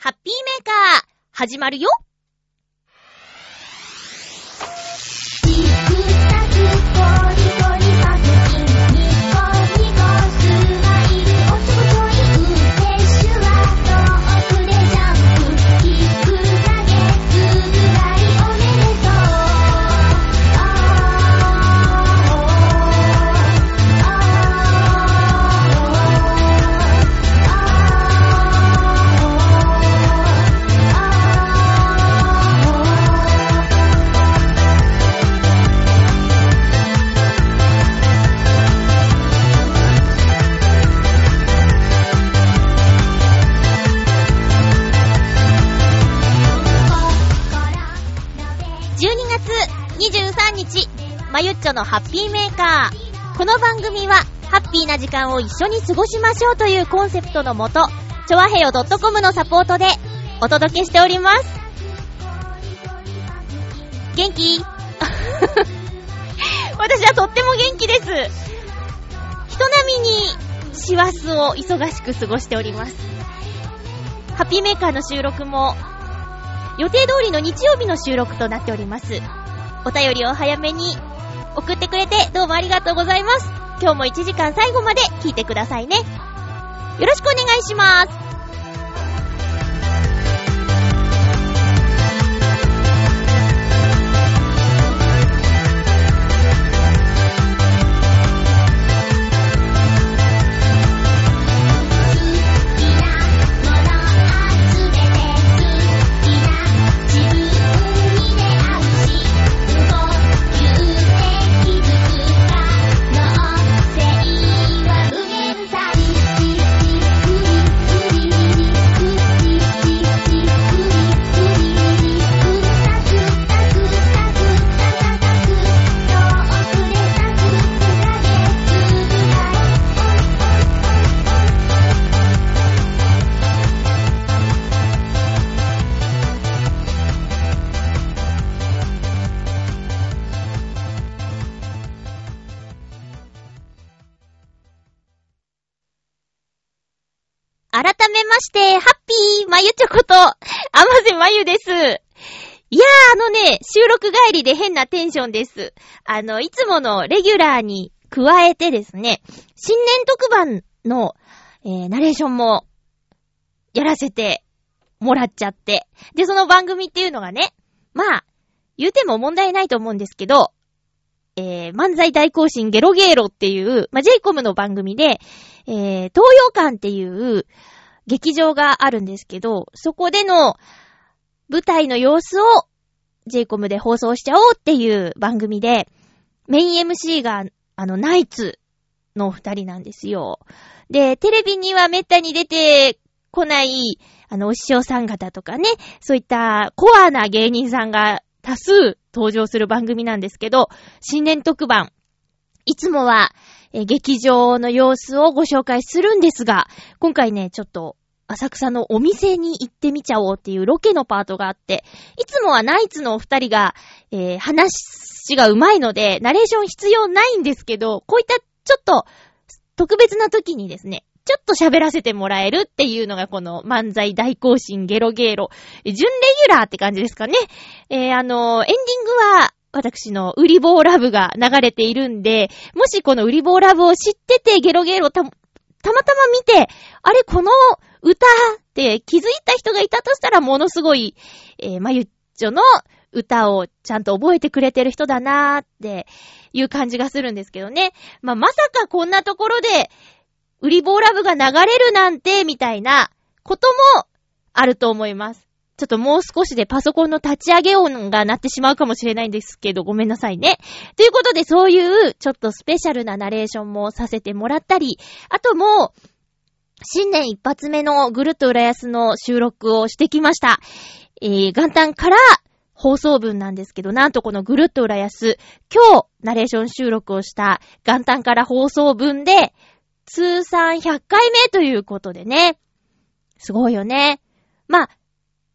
ハッピーメーカー、始まるよ。まゆっちょのハッピーメーカー。この番組は、ハッピーな時間を一緒に過ごしましょうというコンセプトのもと、ちょわへよ .com のサポートでお届けしております。元気？私はとっても元気です。人並みに師走を忙しく過ごしております。ハッピーメーカーの収録も予定通りの日曜日の収録となっております。お便りを早めに送ってくれてどうもありがとうございます。今日も1時間最後まで聞いてくださいね。よろしくお願いします。のね、収録帰りで変なテンションです。あの、いつものレギュラーに加えてですね、新年特番の、えー、ナレーションも、やらせてもらっちゃって。で、その番組っていうのがね、まあ、言うても問題ないと思うんですけど、えー、漫才大行進ゲロゲーロっていう、まあ、ジェイコムの番組で、えー、東洋館っていう劇場があるんですけど、そこでの舞台の様子を j コムで放送しちゃおうっていう番組で、メイン MC があのナイツの二人なんですよ。で、テレビにはめったに出てこない、あの、お師匠さん方とかね、そういったコアな芸人さんが多数登場する番組なんですけど、新年特番、いつもは、え劇場の様子をご紹介するんですが、今回ね、ちょっと、浅草のお店に行ってみちゃおうっていうロケのパートがあって、いつもはナイツのお二人が、えー話が上手いので、ナレーション必要ないんですけど、こういったちょっと特別な時にですね、ちょっと喋らせてもらえるっていうのがこの漫才大行進ゲロゲロ、え準レギュラーって感じですかね。えーあのーエンディングは、私のウリボーラブが流れているんで、もしこのウリボーラブを知っててゲロゲロた、たまたま見て、あれこの歌って気づいた人がいたとしたらものすごい、えーまゆっちょの歌をちゃんと覚えてくれてる人だなーっていう感じがするんですけどね。まあ、まさかこんなところで、ウリボーラブが流れるなんて、みたいなこともあると思います。ちょっともう少しでパソコンの立ち上げ音が鳴ってしまうかもしれないんですけど、ごめんなさいね。ということで、そういうちょっとスペシャルなナレーションもさせてもらったり、あともう、新年一発目のぐるっと浦安の収録をしてきました。えー、元旦から放送分なんですけど、なんとこのぐるっと浦安、今日ナレーション収録をした元旦から放送分で、通算100回目ということでね。すごいよね。まあ、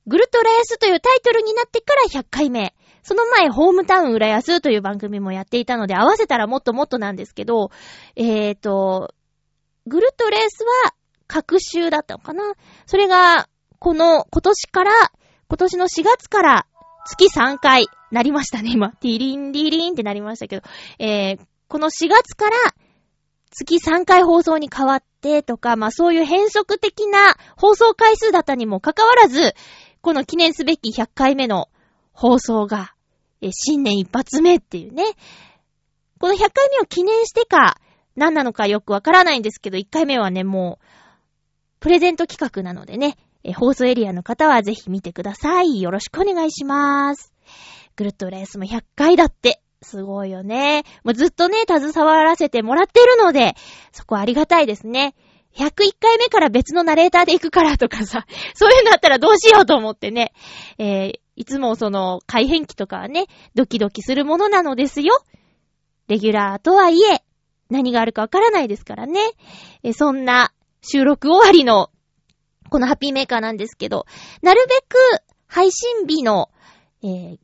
ぐるっと浦安というタイトルになってから100回目。その前、ホームタウン浦安という番組もやっていたので、合わせたらもっともっとなんですけど、えーと、ぐるっと浦安は、各週だったのかな？それが、この、今年から、今年の4月から月3回なりましたね、今。ティリンディリンってなりましたけど。えー、この4月から月3回放送に変わってとか、まあそういう変則的な放送回数だったにもかかわらず、この記念すべき100回目の放送が、え新年一発目っていうね。この100回目を記念してか、何なのかよくわからないんですけど、1回目はね、もう、プレゼント企画なのでね、え放送エリアの方はぜひ見てください。よろしくお願いしまーす。ぐるっとレースも100回だって。すごいよね。もうずっとね、携わらせてもらってるので、そこありがたいですね。101回目から別のナレーターで行くからとかさ、そういうのあったらどうしようと思ってね。えー、いつもその、改変期とかはね、ドキドキするものなのですよ。レギュラーとはいえ、何があるかわからないですからね。え、そんな収録終わりの、このハッピーメーカーなんですけど、なるべく配信日の、えー、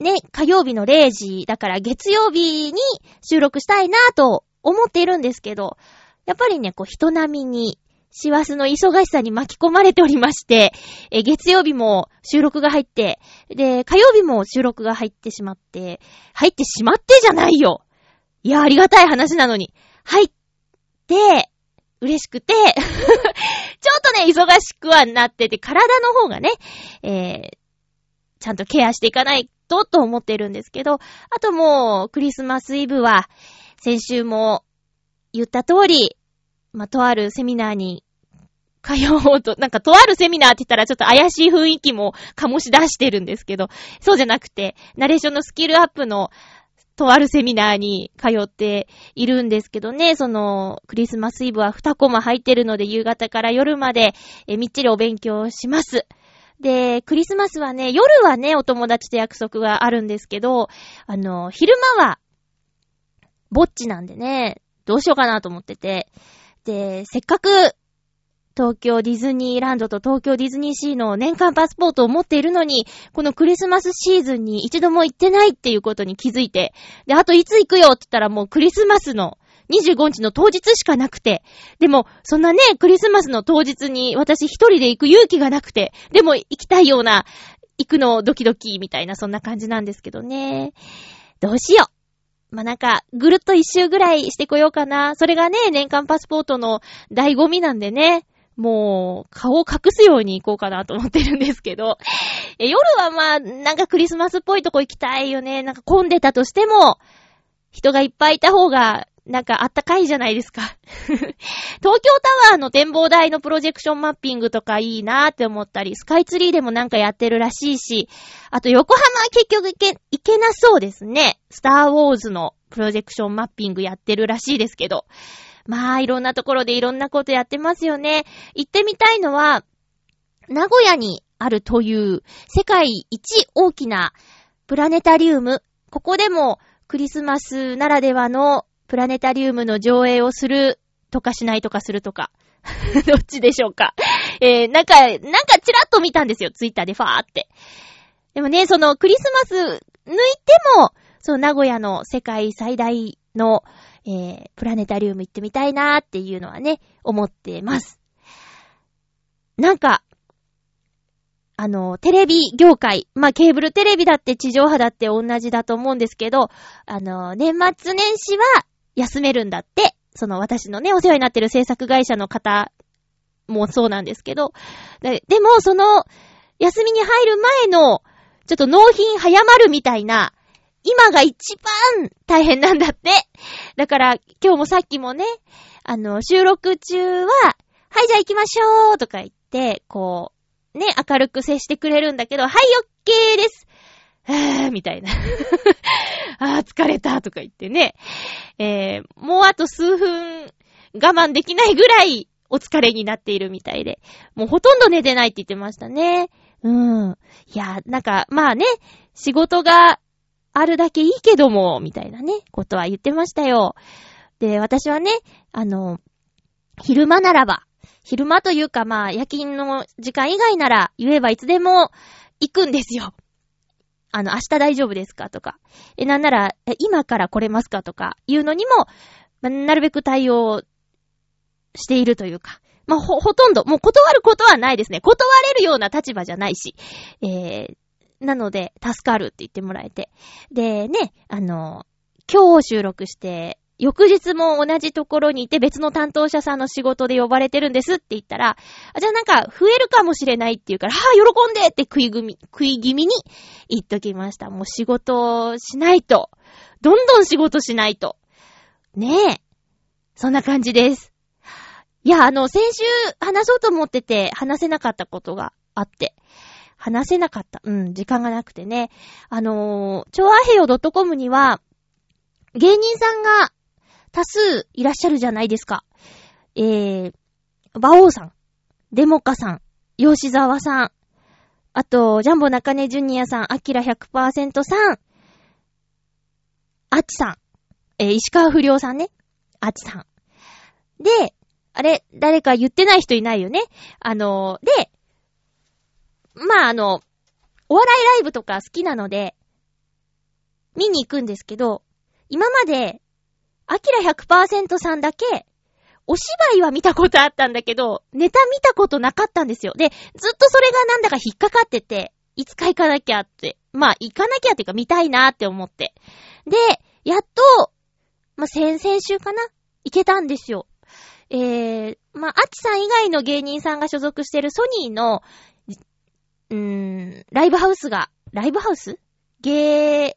ね、火曜日の0時、だから月曜日に収録したいなぁと思っているんですけど、やっぱりね、こう人並みに、師走の忙しさに巻き込まれておりまして、え月曜日も収録が入って、で、火曜日も収録が入ってしまって、入ってしまってじゃないよいや、ありがたい話なのに。入って、嬉しくて ちょっとね、忙しくはなってて、体の方がね、えー、ちゃんとケアしていかないと、と思ってるんですけど、あともう、クリスマスイブは、先週も言った通り、まあ、とあるセミナーに通おうと、なんかとあるセミナーって言ったらちょっと怪しい雰囲気も醸し出してるんですけど、そうじゃなくて、ナレーションのスキルアップのとあるセミナーに通っているんですけどね、その、クリスマスイブは2コマ入ってるので、夕方から夜まで、えみっちりお勉強します。で、クリスマスはね、夜はね、お友達と約束があるんですけど、あの、昼間は、ぼっちなんでね、どうしようかなと思ってて、で、せっかく、東京ディズニーランドと東京ディズニーシーの年間パスポートを持っているのに、このクリスマスシーズンに一度も行ってないっていうことに気づいて、で、あといつ行くよって言ったらもうクリスマスの25日の当日しかなくて、でも、そんなね、クリスマスの当日に私一人で行く勇気がなくて、でも行きたいような、行くのドキドキみたいなそんな感じなんですけどね。どうしよう。まあ、なんか、ぐるっと一周ぐらいしてこようかな。それがね、年間パスポートの醍醐味なんでね。もう、顔を隠すように行こうかなと思ってるんですけど。え夜はまあ、なんかクリスマスっぽいとこ行きたいよね。なんか混んでたとしても、人がいっぱいいた方が、なんかあったかいじゃないですか。東京タワーの展望台のプロジェクションマッピングとかいいなーって思ったり、スカイツリーでもなんかやってるらしいし、あと横浜は結局行け、行けなそうですね。スターウォーズのプロジェクションマッピングやってるらしいですけど。まあ、いろんなところでいろんなことやってますよね。行ってみたいのは、名古屋にあるという世界一大きなプラネタリウム。ここでもクリスマスならではのプラネタリウムの上映をするとかしないとかするとか。どっちでしょうか。えー、なんか、なんかチラッと見たんですよ。ツイッターでファーって。でもね、そのクリスマス抜いても、その名古屋の世界最大の、えー、プラネタリウム行ってみたいなーっていうのはね、思ってます。なんか、あの、テレビ業界、まあ、ケーブルテレビだって地上波だって同じだと思うんですけど、あの、年末年始は休めるんだって、その私のね、お世話になってる制作会社の方もそうなんですけど、ででも、その、休みに入る前の、ちょっと納品早まるみたいな、今が一番大変なんだって。だから、今日もさっきもね、あの、収録中は、はい、じゃあ行きましょうとか言って、こう、ね、明るく接してくれるんだけど、はい、オッケーですはぁ、みたいな。あー、疲れたとか言ってね。えー、もうあと数分我慢できないぐらいお疲れになっているみたいで。もうほとんど寝てないって言ってましたね。うん。いや、なんか、まあね、仕事があるだけいいけども、みたいなね、ことは言ってましたよ。で、私はね、あの、昼間ならば、昼間というかまあ、夜勤の時間以外なら言えばいつでも行くんですよ。あの、明日大丈夫ですかとか。え、なんなら、今から来れますかとか、いうのにも、まなるべく対応しているというか、まあ、ほ、ほとんど、もう断ることはないですね。断れるような立場じゃないし。えー、なので、助かるって言ってもらえて。で、ね、あの、今日収録して、翌日も同じところにいて別の担当者さんの仕事で呼ばれてるんですって言ったら、じゃあなんか増えるかもしれないって言うから、はぁ、喜んでって食い組み、食い気味に言っときました。もう仕事しないと。どんどん仕事しないと。ねえ。そんな感じです。いや、あの、先週話そうと思ってて話せなかったことがあって。話せなかった。うん、時間がなくてね。あのー、超アヘヨ .com には、芸人さんが多数いらっしゃるじゃないですか。えー、馬王さん、デモカさん、吉沢さん、あと、ジャンボ中根ジュニアさん、アキラ100%さん、アッチさん、えー、石川不良さんね、アッチさん。で、あれ、誰か言ってない人いないよね。あのー、で、まあ、あの、お笑いライブとか好きなので、見に行くんですけど、今まで、アキラ100%さんだけ、お芝居は見たことあったんだけど、ネタ見たことなかったんですよ。で、ずっとそれがなんだか引っかかってて、いつか行かなきゃって。まあ、行かなきゃっていうか見たいなって思って。で、やっと、まあ、先々週かな行けたんですよ。えー、まあ、アチさん以外の芸人さんが所属してるソニーの、ーん、ライブハウスが、ライブハウス？芸、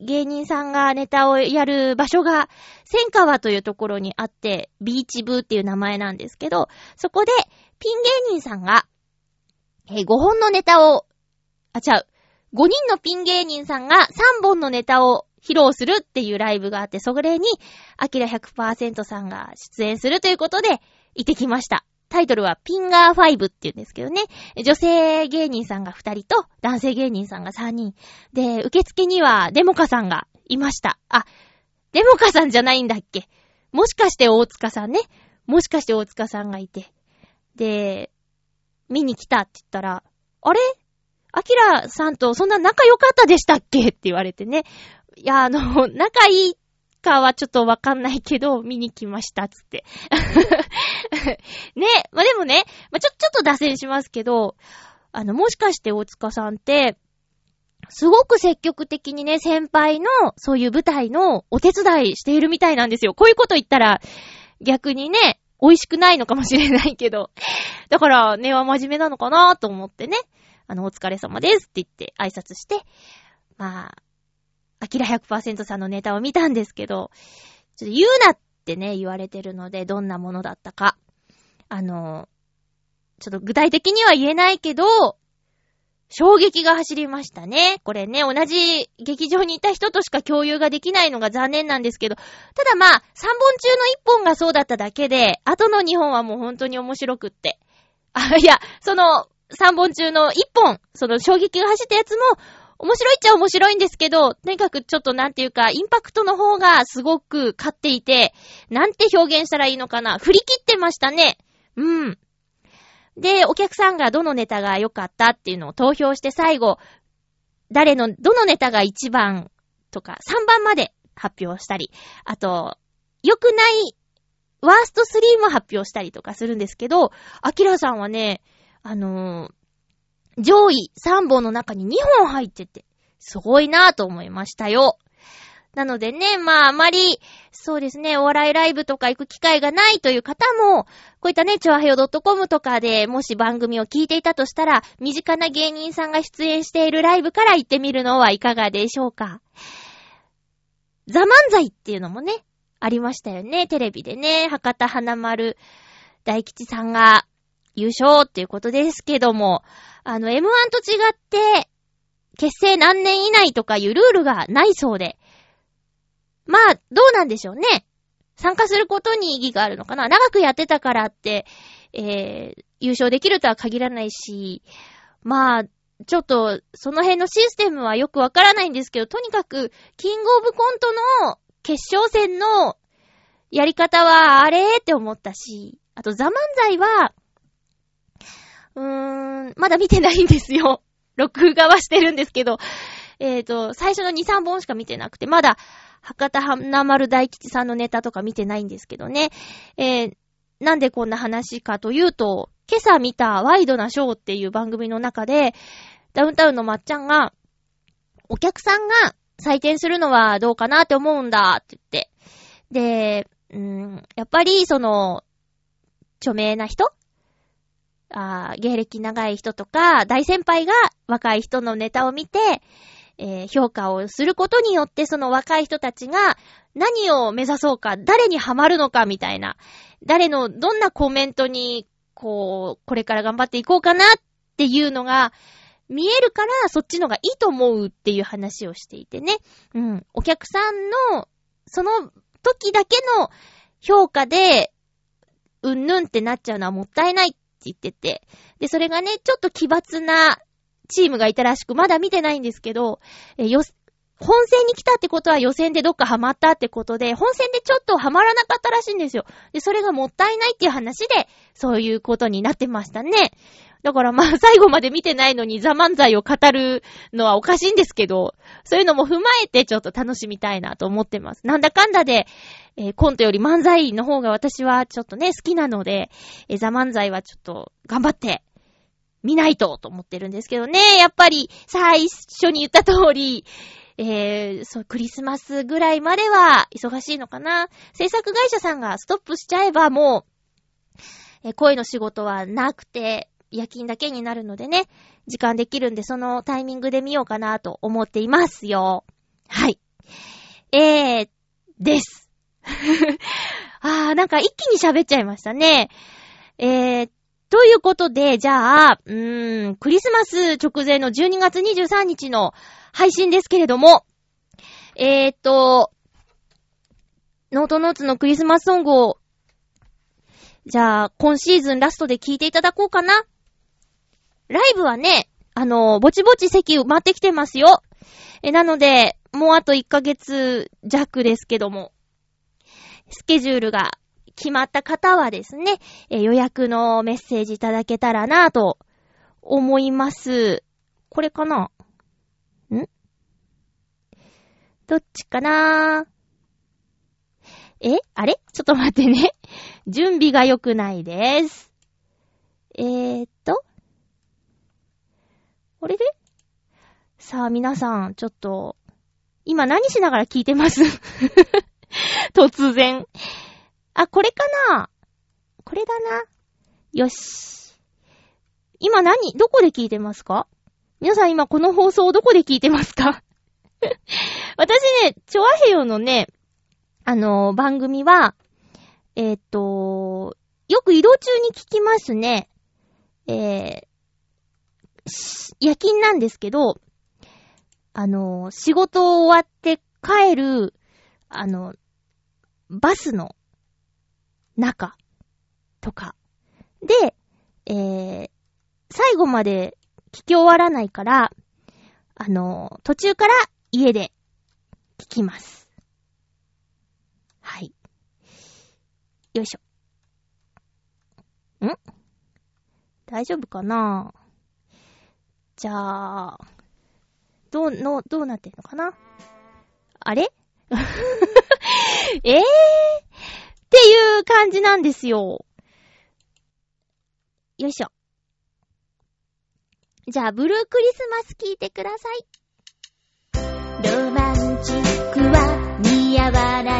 芸人さんがネタをやる場所が、千川というところにあって、ビーチ部っていう名前なんですけど、そこで、ピン芸人さんが、えー5本のネタを、あ、違う、5人のピン芸人さんが3本のネタを披露するっていうライブがあって、それに、アキラ100%さんが出演するということで、行ってきました。タイトルはピンガー5って言うんですけどね。女性芸人さんが2人と男性芸人さんが3人。で、受付にはデモカさんがいました。あ、デモカさんじゃないんだっけもしかして大塚さんね。もしかして大塚さんがいて。で、見に来たって言ったら、あれ？アキラさんとそんな仲良かったでしたっけ？って言われてね。いや、あの、仲いいかはちょっとわかんないけど、見に来ました、つって。ね、まあ、でもね、まあ、ちょ、ちょっと脱線しますけど、あの、もしかして大塚さんって、すごく積極的にね、先輩の、そういう舞台のお手伝いしているみたいなんですよ。こういうこと言ったら、逆にね、美味しくないのかもしれないけど。だから、根は真面目なのかなと思ってね。あの、お疲れ様ですって言って挨拶して、まあ、アキラ100%さんのネタを見たんですけど、ちょっと言うなっってね、言われてるので、どんなものだったか。あの、ちょっと具体的には言えないけど、衝撃が走りましたね。これね、同じ劇場にいた人としか共有ができないのが残念なんですけど、ただまあ、3本中の1本がそうだっただけで、後の2本はもう本当に面白くって。あ、いや、その、3本中の1本、その衝撃が走ったやつも、面白いっちゃ面白いんですけど、とにかくちょっとなんていうか、インパクトの方がすごく勝っていて、なんて表現したらいいのかな。振り切ってましたね。うん。で、お客さんがどのネタが良かったっていうのを投票して最後、誰の、どのネタが1番とか3番まで発表したり、あと、良くないワースト3も発表したりとかするんですけど、アキラさんはね、あのー上位3本の中に2本入ってて、すごいなぁと思いましたよ。なのでね、まああまり、そうですね、お笑いライブとか行く機会がないという方も、こういったね、チョアヘヨ .com とかでもし番組を聞いていたとしたら、身近な芸人さんが出演しているライブから行ってみるのはいかがでしょうか。ザ・漫才っていうのもね、ありましたよね、テレビでね、博多花丸大吉さんが優勝っていうことですけども、あの、M1 と違って、結成何年以内とかいうルールがないそうで。まあ、どうなんでしょうね。参加することに意義があるのかな。長くやってたからって、えー、優勝できるとは限らないし、まあ、ちょっと、その辺のシステムはよくわからないんですけど、とにかく、キングオブコントの決勝戦のやり方は、あれって思ったし、あと、ザ・漫才は、うーん、まだ見てないんですよ。録画はしてるんですけど、えっ、と、最初の2、3本しか見てなくて、まだ、博多花丸大吉さんのネタとか見てないんですけどね。えー、なんでこんな話かというと、今朝見たワイドなショーっていう番組の中で、ダウンタウンのまっちゃんが、お客さんが採点するのはどうかなって思うんだって言って。で、うーん、やっぱりその、著名な人あ芸歴長い人とか、大先輩が若い人のネタを見て、えー評価をすることによって、その若い人たちが何を目指そうか、誰にハマるのかみたいな、誰のどんなコメントに、こう、これから頑張っていこうかなっていうのが、見えるから、そっちのがいいと思うっていう話をしていてね。うん。お客さんの、その時だけの評価で、うんぬんってなっちゃうのはもったいない言ってて。で、それがね、ちょっと奇抜なチームがいたらしく、まだ見てないんですけど、えよ、本戦に来たってことは予選でどっかハマったってことで、本戦でちょっとハマらなかったらしいんですよ。で、それがもったいないっていう話で、そういうことになってましたね。だからまあ最後まで見てないのにザ漫才を語るのはおかしいんですけど、そういうのも踏まえてちょっと楽しみたいなと思ってます。なんだかんだで、えーコントより漫才の方が私はちょっとね、好きなので、えーザ漫才はちょっと頑張って見ないとと思ってるんですけどね。やっぱり最初に言った通り、えー、そう、クリスマスぐらいまでは忙しいのかな。制作会社さんがストップしちゃえばもう、えー声の仕事はなくて、夜勤だけになるのでね、時間できるんで、そのタイミングで見ようかなと思っていますよ。はい。えー、です。あー、なんか一気に喋っちゃいましたね。えー、ということで、じゃあ、うーん、クリスマス直前の12月23日の配信ですけれども、えーと、ノートノーツのクリスマスソングを、じゃあ、今シーズンラストで聴いていただこうかな。ライブはね、あの、ぼちぼち席埋まってきてますよ。え、なので、もうあと1ヶ月弱ですけども、スケジュールが決まった方はですね、え予約のメッセージいただけたらなぁと思います。これかな？ん？どっちかな？え？あれ？ちょっと待ってね。準備が良くないです。えーっと。あれで？さあ皆さん、ちょっと、今何しながら聞いてます？突然。あ、これかな？これだな。よし。今何どこで聞いてますか？皆さん今この放送をどこで聞いてますか？私ね、チョアヘヨのね、あのー番組は、えーっと、よく移動中に聞きますね。えー夜勤なんですけど、あの仕事終わって帰る、あの、バスの中とか。で、えー、最後まで聞き終わらないから、あの、途中から家で聞きます。はい。よいしょ。ん？大丈夫かな？じゃあ、どう、の、どうなってんのかな？あれ？え えー、っていう感じなんですよ。よいしょ。じゃあ、ブルークリスマス聞いてください。ロマンチックは似合わない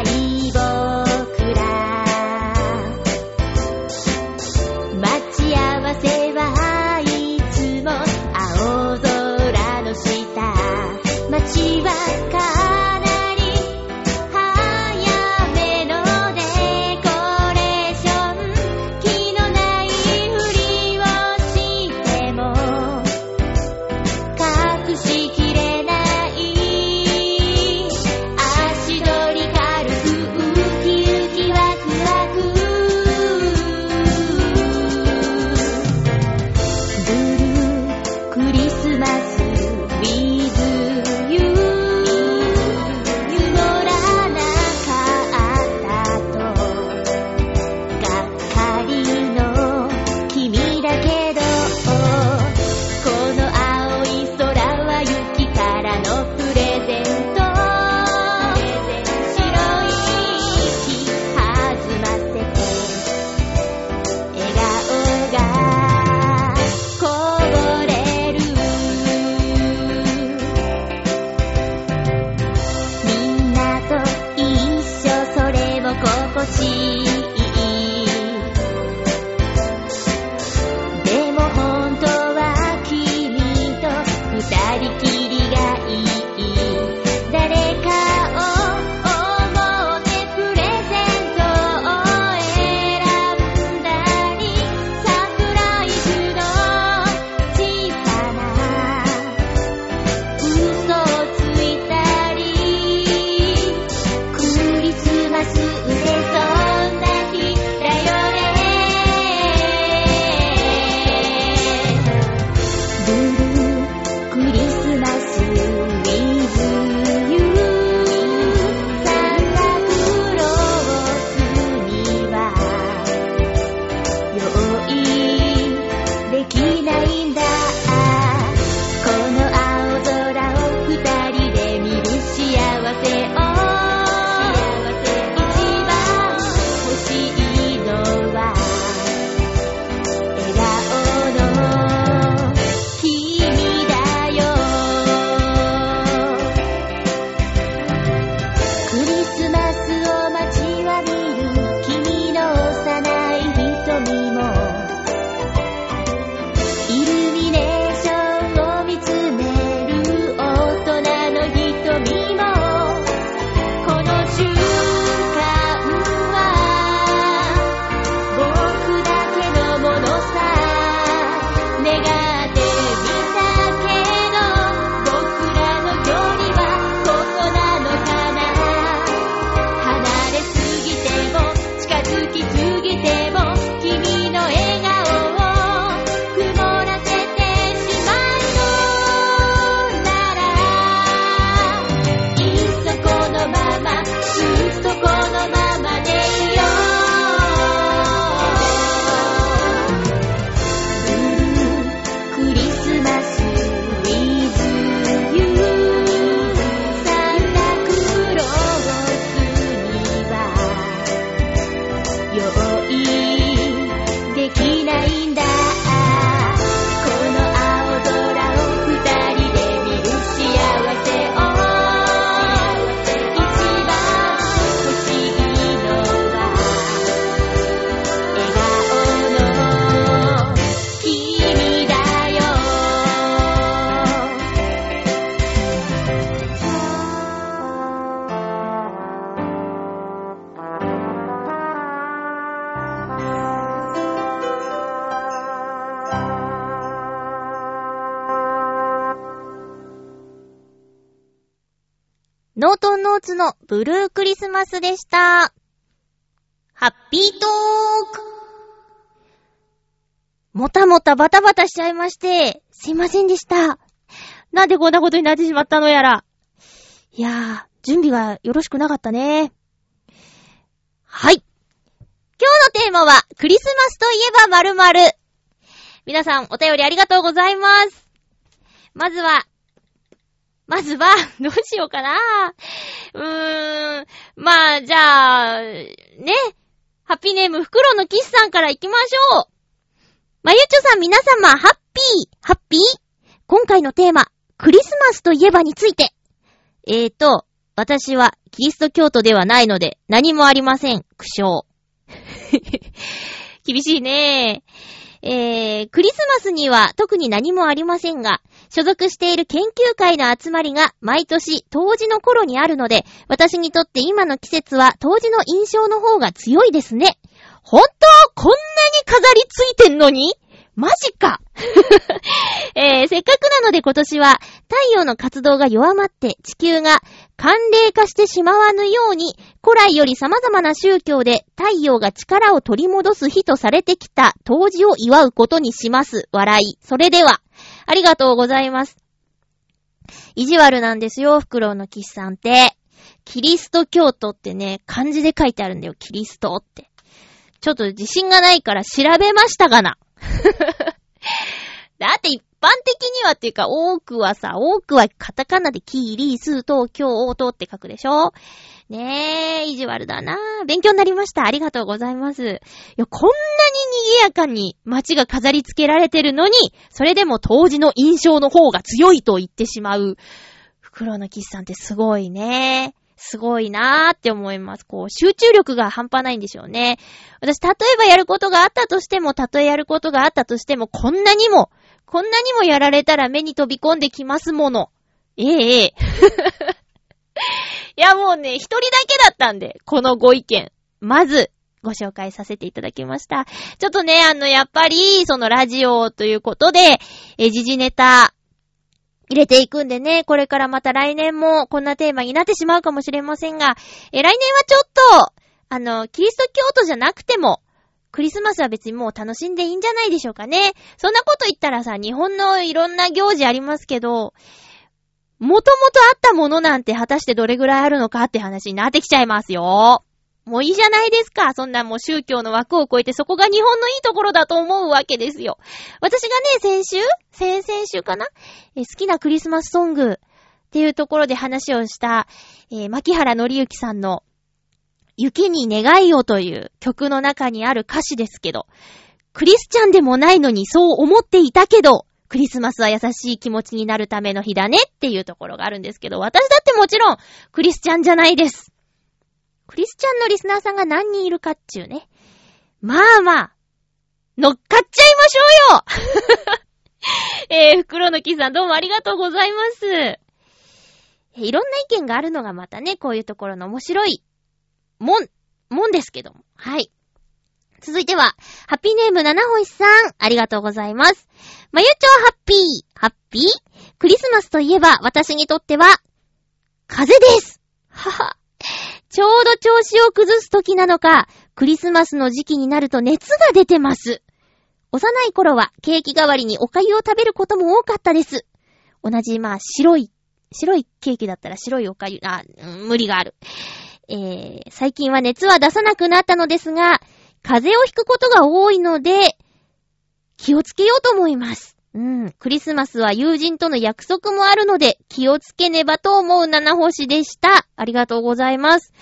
ノートンノーツのブルークリスマスでした。ハッピートークもたもたバタバタしちゃいまして、すいませんでした。なんでこんなことになってしまったのやら。いやー、準備がよろしくなかったね。はい。今日のテーマは、クリスマスといえば〇〇。皆さん、お便りありがとうございます。まずは、まずは、どうしようかな。うーん、まあ、じゃあ、ね。ハッピーネーム、フクロウのキスさんから行きましょう。まゆちょさん皆様、ハッピー、ハッピー？今回のテーマ、クリスマスといえばについて。えーと、私はキリスト教徒ではないので何もありません。苦笑。厳しいねえー、クリスマスには特に何もありませんが、所属している研究会の集まりが毎年当時の頃にあるので、私にとって今の季節は当時の印象の方が強いですね。本当こんなに飾りついてんのに？マジか えー、せっかくなので今年は太陽の活動が弱まって地球が寒冷化してしまわぬように古来より様々な宗教で太陽が力を取り戻す日とされてきた冬至を祝うことにします。笑い。それでは、ありがとうございます。意地悪なんですよ、フクロウのキスさんって。キリスト教徒ってね、漢字で書いてあるんだよ、キリストって。ちょっと自信がないから調べましたがな。だって一般的にはっていうか、多くはさ、多くはカタカナでキーリースト教徒って書くでしょ？ねえ、意地悪だな勉強になりました。ありがとうございます。いや、こんなに賑やかに街が飾り付けられてるのに、それでも当時の印象の方が強いと言ってしまう、袋のキスさんってすごいね。すごいなーって思います。こう、集中力が半端ないんでしょうね。私、例えばやることがあったとしても、たとえやることがあったとしても、こんなにも、こんなにもやられたら目に飛び込んできますもの。ええええ。いや、もうね、一人だけだったんで、このご意見。まず、ご紹介させていただきました。ちょっとね、あの、やっぱり、そのラジオということで、え、時事ネタ、入れていくんでね、これからまた来年もこんなテーマになってしまうかもしれませんが、え、来年はちょっと、あの、キリスト教徒じゃなくても、クリスマスは別にもう楽しんでいいんじゃないでしょうかね。そんなこと言ったらさ、日本のいろんな行事ありますけど、もともとあったものなんて果たしてどれぐらいあるのかって話になってきちゃいますよ。もういいじゃないですか。そんなもう宗教の枠を超えてそこが日本のいいところだと思うわけですよ。私がね、先週？先々週かな？好きなクリスマスソングっていうところで話をした、えー、牧原のりゆきさんの雪に願いをという曲の中にある歌詞ですけど、クリスチャンでもないのにそう思っていたけど、クリスマスは優しい気持ちになるための日だねっていうところがあるんですけど、私だってもちろんクリスチャンじゃないです。クリスチャンのリスナーさんが何人いるかっちゅうね。まあまあ、乗っかっちゃいましょうよ えー、袋のキさんどうもありがとうございます。えいろんな意見があるのがまたね、こういうところの面白いもん、もんですけども。はい。続いては、ハッピーネーム七星さん、ありがとうございます。まゆちょハッピー、ハッピー？クリスマスといえば、私にとっては、風です。はは。ちょうど調子を崩す時なのか、クリスマスの時期になると熱が出てます。幼い頃はケーキ代わりにお粥を食べることも多かったです。同じ、まあ、白い、白いケーキだったら白いお粥、あ、無理がある。えー、最近は熱は出さなくなったのですが、風邪をひくことが多いので、気をつけようと思います。うん。クリスマスは友人との約束もあるので、気をつけねばと思う七星でした。ありがとうございます。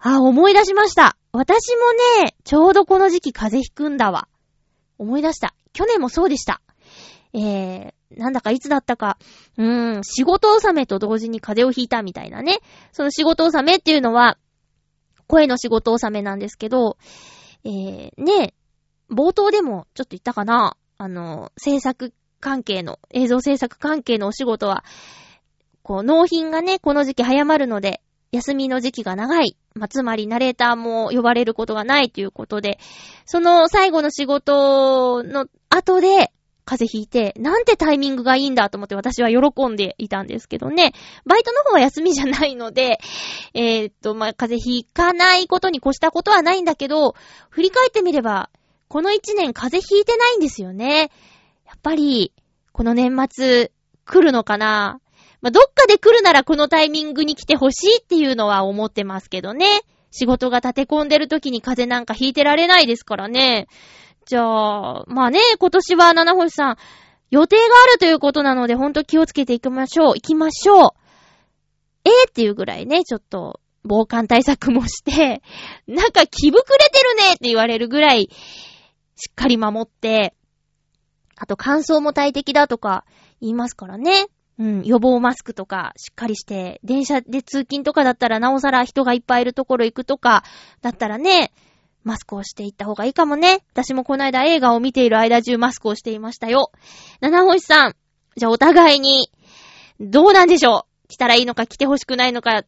あ、思い出しました。私もね、ちょうどこの時期風邪ひくんだわ。思い出した。去年もそうでした。えー、なんだかいつだったか、うーん、仕事納めと同時に風邪をひいたみたいなね。その仕事納めっていうのは、声の仕事納めなんですけど、えー、ね、冒頭でもちょっと言ったかなあの、制作関係の、映像制作関係のお仕事は、こう、納品がね、この時期早まるので、休みの時期が長い。まあ、つまり、ナレーターも呼ばれることがないということで、その最後の仕事の後で、風邪ひいて、なんてタイミングがいいんだと思って私は喜んでいたんですけどね。バイトの方は休みじゃないので、えー、っと、まあ、風邪ひかないことに越したことはないんだけど、振り返ってみれば、この一年風邪ひいてないんですよね。やっぱり、この年末、来るのかなまあ、どっかで来るならこのタイミングに来てほしいっていうのは思ってますけどね。仕事が立て込んでる時に風邪なんかひいてられないですからね。じゃあ、まあね、今年は七星さん、予定があるということなので、ほんと気をつけていきましょう。行きましょう。えー、っていうぐらいね、ちょっと、防寒対策もして、なんか気膨れてるねって言われるぐらい、しっかり守って、あと乾燥も大敵だとか言いますからね。うん、予防マスクとかしっかりして、電車で通勤とかだったらなおさら人がいっぱいいるところ行くとか、だったらね、マスクをしていった方がいいかもね。私もこの間映画を見ている間中マスクをしていましたよ。七星さん、じゃあお互いに、どうなんでしょう？来たらいいのか来てほしくないのか、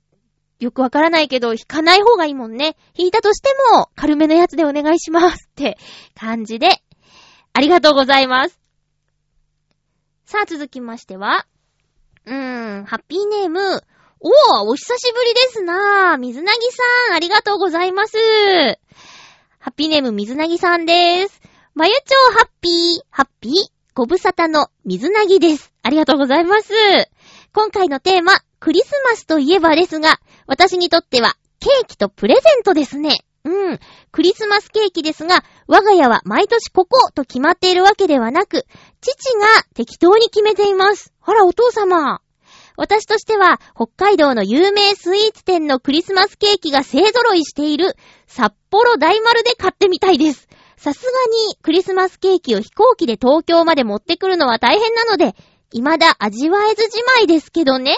よくわからないけど、引かない方がいいもんね。引いたとしても、軽めのやつでお願いしますって感じで、ありがとうございます。さあ続きましては、うーん、ハッピーネーム、おー、お久しぶりですなぁ。水なぎさん、ありがとうございます。ハッピーネーム、水なぎさんです。まゆちょうハッピー、ハッピー、ご無沙汰の水なぎです。ありがとうございます。今回のテーマ、クリスマスといえばですが、私にとっては、ケーキとプレゼントですね。うん。クリスマスケーキですが、我が家は毎年ここと決まっているわけではなく、父が適当に決めています。あら、お父様。私としては、北海道の有名スイーツ店のクリスマスケーキが勢揃いしている、札幌大丸で買ってみたいです。さすがに、クリスマスケーキを飛行機で東京まで持ってくるのは大変なので、未だ味わえずじまいですけどね。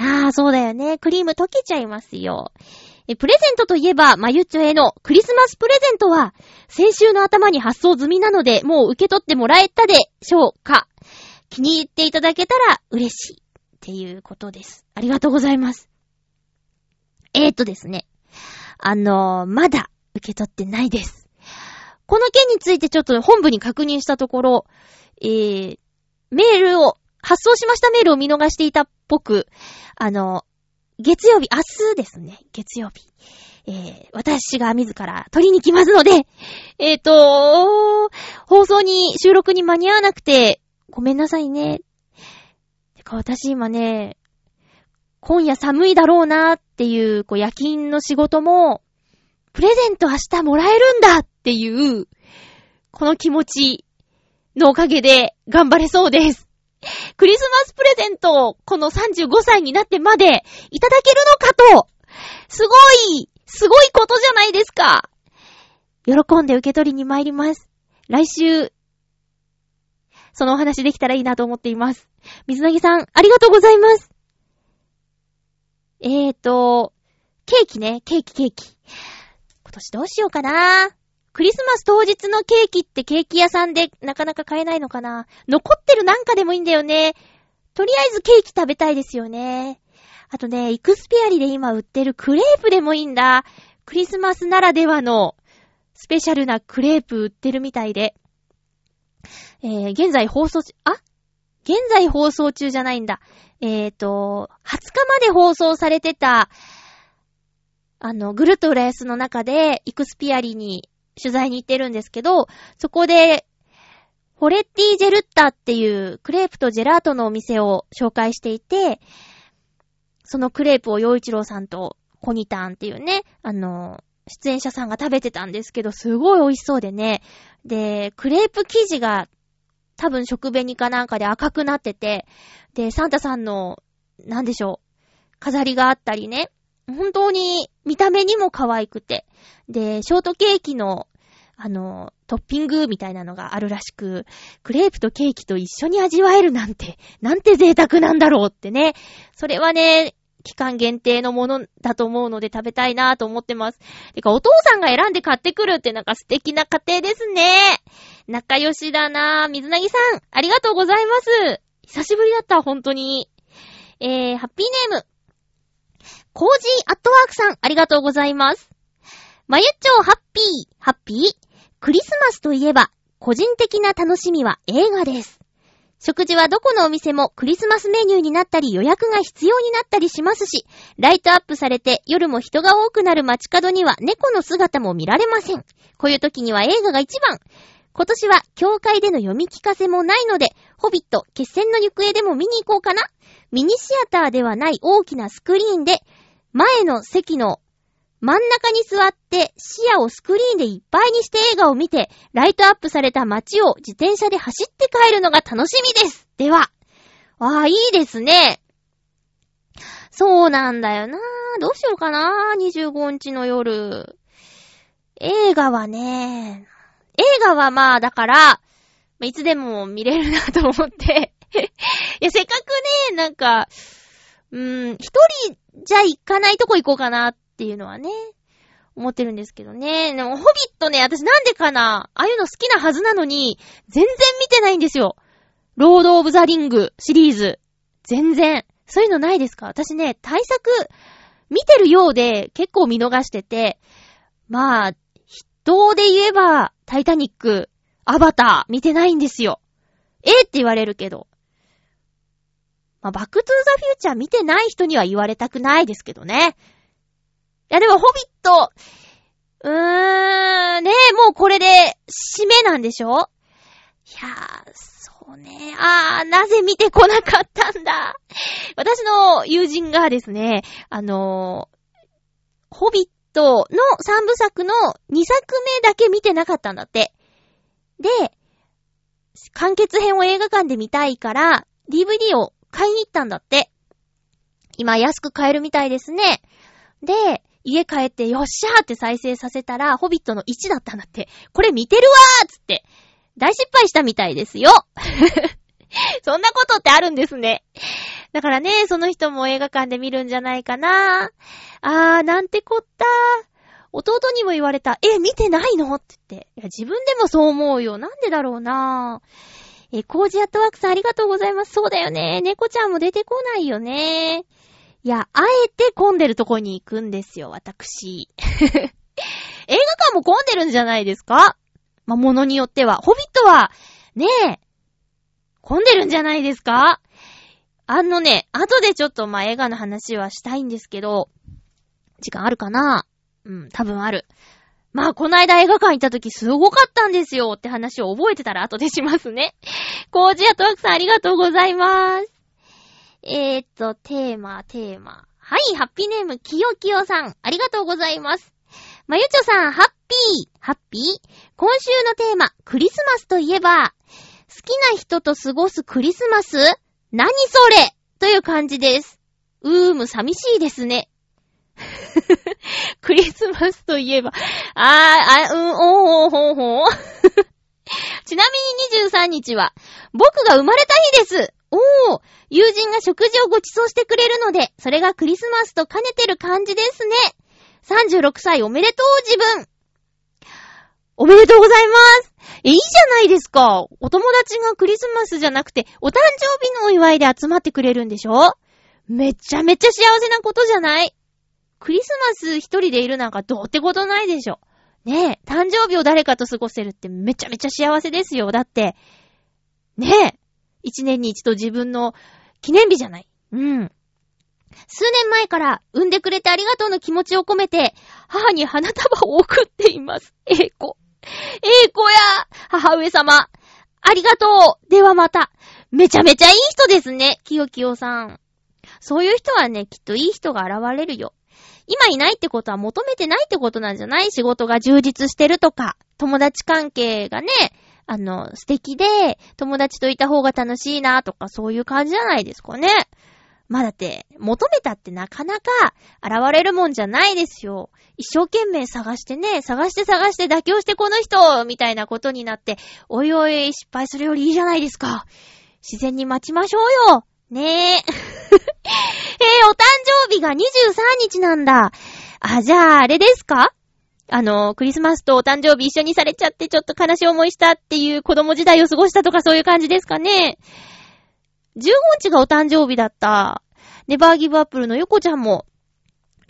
ああ、そうだよね。クリーム溶けちゃいますよ。え、プレゼントといえば、まゆちょへのクリスマスプレゼントは、先週の頭に発送済みなので、もう受け取ってもらえたでしょうか気に入っていただけたら嬉しい。っていうことです。ありがとうございます。えーとですね。あのー、まだ受け取ってないです。この件についてちょっと本部に確認したところ、えー、メールを、発送しましたメールを見逃していたっぽく、あの、月曜日、明日ですね。月曜日。えー、私が自ら取りに来ますので、えっ、ー、と放送に、収録に間に合わなくて、ごめんなさいね。てか私今ね、今夜寒いだろうなっていう、こう夜勤の仕事も、プレゼント明日もらえるんだっていう、この気持ちのおかげで頑張れそうです。クリスマスプレゼントをこの35歳になってまでいただけるのかと、すごい、すごいことじゃないですか。喜んで受け取りに参ります。来週、そのお話できたらいいなと思っています。水なぎさん、ありがとうございます。えーと、ケーキね、ケーキケーキ。今年どうしようかな。クリスマス当日のケーキってケーキ屋さんでなかなか買えないのかな？残ってるなんかでもいいんだよね。とりあえずケーキ食べたいですよね。あとね、イクスピアリで今売ってるクレープでもいいんだ。クリスマスならではのスペシャルなクレープ売ってるみたいで。えー、現在放送中、あ？現在放送中じゃないんだ。えーと、20日まで放送されてた、あの、ぐるっと浦安の中で、イクスピアリに取材に行ってるんですけど、そこで、フォレッティジェルッタっていうクレープとジェラートのお店を紹介していて、そのクレープを洋一郎さんとコニタンっていうね、あの、出演者さんが食べてたんですけど、すごい美味しそうでね。で、クレープ生地が多分食紅かなんかで赤くなってて、で、サンタさんの、なんでしょう、飾りがあったりね、本当に見た目にも可愛くて、で、ショートケーキのあの、トッピングみたいなのがあるらしく、クレープとケーキと一緒に味わえるなんて、なんて贅沢なんだろうってね。それはね、期間限定のものだと思うので食べたいなと思ってます。てか、お父さんが選んで買ってくるってなんか素敵な家庭ですね。仲良しだな水なぎさん、ありがとうございます。久しぶりだった、本当に。えー、ハッピーネーム。コージーアットワークさん、ありがとうございます。まゆっちょハッピー、ハッピー。クリスマスといえば、個人的な楽しみは映画です。食事はどこのお店もクリスマスメニューになったり予約が必要になったりしますし、ライトアップされて夜も人が多くなる街角には猫の姿も見られません。こういう時には映画が一番。今年は教会での読み聞かせもないので、ホビット決戦の行方でも見に行こうかな。ミニシアターではない大きなスクリーンで、前の席の真ん中に座って視野をスクリーンでいっぱいにして映画を見て、ライトアップされた街を自転車で走って帰るのが楽しみです。では。わあ、いいですね。そうなんだよなどうしようかな ?25 日の夜。映画はね、映画はまあ、だから、いつでも見れるなと思って。いや、せっかくね、なんか、うーん、一人じゃあ行かないとこ行こうかなっていうのはね、思ってるんですけどね。でも、ホビットね、私なんでかなああいうの好きなはずなのに、全然見てないんですよ。ロード・オブ・ザ・リングシリーズ。全然。そういうのないですか？私ね、大作、見てるようで結構見逃してて、まあ、人で言えば、タイタニック、アバター、見てないんですよ。ええって言われるけど。まあ、バックトゥーザフューチャー見てない人には言われたくないですけどね。いや、でも、ホビット、うーん、ねえ、もうこれで、締めなんでしょ？いやー、そうね。あー、なぜ見てこなかったんだ？私の友人がですね、あのー、ホビットの三部作の2作目だけ見てなかったんだって。で、完結編を映画館で見たいから、DVD を買いに行ったんだって。今安く買えるみたいですね。で、家帰ってよっしゃーって再生させたら、ホビットの1だったんだって。これ見てるわーっつって。大失敗したみたいですよ。そんなことってあるんですね。だからね、その人も映画館で見るんじゃないかな。あー、なんてこった。弟にも言われた。え、見てないの？って言って。いや、自分でもそう思うよ。なんでだろうな。え、コージアットワークさんありがとうございます。そうだよね。猫ちゃんも出てこないよね。いや、あえて混んでるとこに行くんですよ、私。映画館も混んでるんじゃないですか？ま、ものによっては。ホビットは、ねえ、混んでるんじゃないですか？あのね、後でちょっとま、映画の話はしたいんですけど、時間あるかな？うん、多分ある。まあ、この間映画館行った時すごかったんですよって話を覚えてたら後でしますね。コージアトワクさんありがとうございます。えーっと、テーマ、テーマ。はい、ハッピーネーム、きよきよさん。ありがとうございます。まゆちょさん、ハッピー、ハッピー？今週のテーマ、クリスマスといえば、好きな人と過ごすクリスマス？何それ？という感じです。うーむ、寂しいですね。クリスマスといえば、あー、あ、うん、おーほーほー。ちなみに23日は、僕が生まれた日です。おー、友人が食事をご馳走してくれるので、それがクリスマスと兼ねてる感じですね。36歳おめでとう自分。おめでとうございます。え、いいじゃないですか。お友達がクリスマスじゃなくて、お誕生日のお祝いで集まってくれるんでしょめちゃめちゃ幸せなことじゃないクリスマス一人でいるなんかどうってことないでしょ。ねえ、誕生日を誰かと過ごせるってめちゃめちゃ幸せですよ。だって、ねえ、一年に一度自分の記念日じゃない。うん。数年前から産んでくれてありがとうの気持ちを込めて、母に花束を送っています。えいこ。えいこや、母上様。ありがとう。ではまた。めちゃめちゃいい人ですね、きよきよさん。そういう人はね、きっといい人が現れるよ。今いないってことは求めてないってことなんじゃない？仕事が充実してるとか、友達関係がね、あの、素敵で、友達といた方が楽しいなとか、そういう感じじゃないですかね。まあだって、求めたってなかなか現れるもんじゃないですよ。一生懸命探してね、探して探して妥協してこの人みたいなことになって、おいおい失敗するよりいいじゃないですか。自然に待ちましょうよ。ねえ。えー、お誕生日が23日なんだ。あ、じゃあ、あれですか？あの、クリスマスとお誕生日一緒にされちゃってちょっと悲しい思いしたっていう子供時代を過ごしたとかそういう感じですかね。15日がお誕生日だった。ネバーギブアップルのヨコちゃんも、